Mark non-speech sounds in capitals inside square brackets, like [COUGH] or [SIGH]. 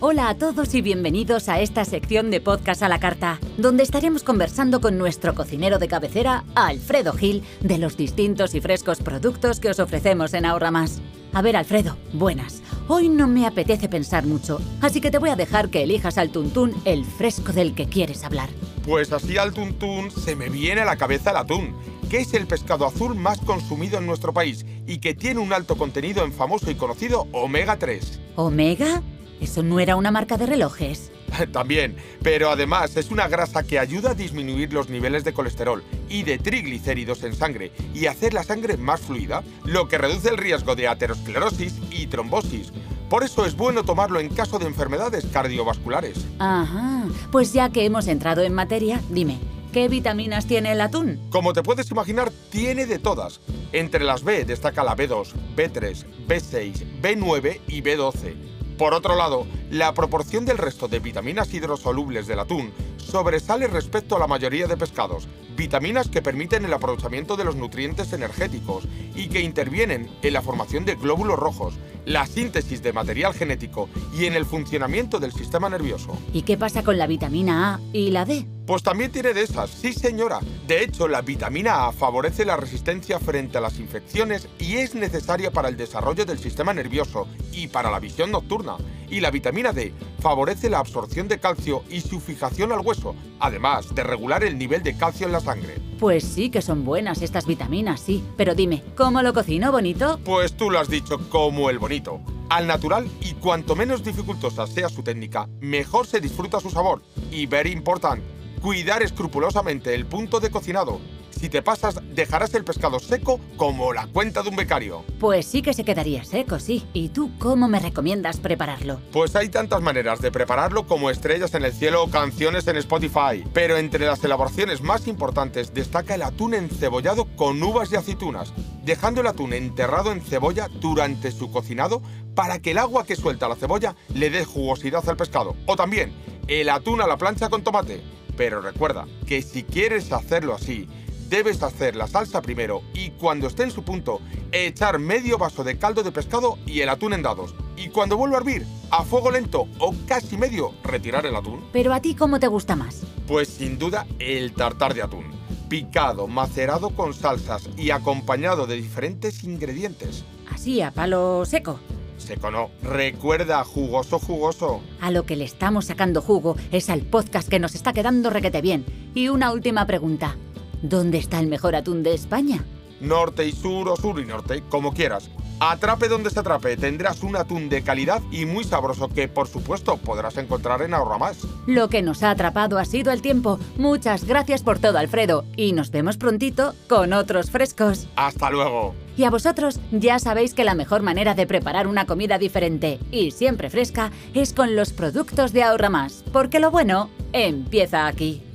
Hola a todos y bienvenidos a esta sección de podcast a la carta, donde estaremos conversando con nuestro cocinero de cabecera, Alfredo Gil, de los distintos y frescos productos que os ofrecemos en Ahorra Más. A ver, Alfredo, buenas. Hoy no me apetece pensar mucho, así que te voy a dejar que elijas al tuntún el fresco del que quieres hablar. Pues así al tuntún se me viene a la cabeza el atún, que es el pescado azul más consumido en nuestro país y que tiene un alto contenido en famoso y conocido omega 3. ¿Omega? ¿Eso no era una marca de relojes? [LAUGHS] También, pero además es una grasa que ayuda a disminuir los niveles de colesterol y de triglicéridos en sangre y hacer la sangre más fluida, lo que reduce el riesgo de aterosclerosis y trombosis. Por eso es bueno tomarlo en caso de enfermedades cardiovasculares. Ajá, pues ya que hemos entrado en materia, dime, ¿qué vitaminas tiene el atún? Como te puedes imaginar, tiene de todas. Entre las B destaca la B2, B3, B6, B9 y B12. Por otro lado, la proporción del resto de vitaminas hidrosolubles del atún sobresale respecto a la mayoría de pescados, vitaminas que permiten el aprovechamiento de los nutrientes energéticos y que intervienen en la formación de glóbulos rojos, la síntesis de material genético y en el funcionamiento del sistema nervioso. ¿Y qué pasa con la vitamina A y la D? Pues también tiene de esas, sí señora. De hecho, la vitamina A favorece la resistencia frente a las infecciones y es necesaria para el desarrollo del sistema nervioso y para la visión nocturna. Y la vitamina D favorece la absorción de calcio y su fijación al hueso, además de regular el nivel de calcio en la sangre. Pues sí que son buenas estas vitaminas, sí. Pero dime, ¿cómo lo cocino, bonito? Pues tú lo has dicho como el bonito. Al natural y cuanto menos dificultosa sea su técnica, mejor se disfruta su sabor. Y very important, Cuidar escrupulosamente el punto de cocinado. Si te pasas, dejarás el pescado seco como la cuenta de un becario. Pues sí que se quedaría seco, sí. ¿Y tú cómo me recomiendas prepararlo? Pues hay tantas maneras de prepararlo como estrellas en el cielo o canciones en Spotify. Pero entre las elaboraciones más importantes destaca el atún encebollado con uvas y aceitunas, dejando el atún enterrado en cebolla durante su cocinado para que el agua que suelta la cebolla le dé jugosidad al pescado. O también el atún a la plancha con tomate pero recuerda que si quieres hacerlo así, debes hacer la salsa primero y cuando esté en su punto, echar medio vaso de caldo de pescado y el atún en dados. Y cuando vuelva a hervir, a fuego lento o casi medio, retirar el atún. Pero a ti, ¿cómo te gusta más? Pues sin duda el tartar de atún. Picado, macerado con salsas y acompañado de diferentes ingredientes. Así, a palo seco. Seco no. Recuerda, jugoso, jugoso. A lo que le estamos sacando jugo es al podcast que nos está quedando requete bien. Y una última pregunta. ¿Dónde está el mejor atún de España? Norte y sur o sur y norte, como quieras. Atrape donde se atrape, tendrás un atún de calidad y muy sabroso que por supuesto podrás encontrar en Ahorra Más. Lo que nos ha atrapado ha sido el tiempo. Muchas gracias por todo, Alfredo. Y nos vemos prontito con otros frescos. Hasta luego. Y a vosotros ya sabéis que la mejor manera de preparar una comida diferente y siempre fresca es con los productos de Ahorra Más, porque lo bueno empieza aquí.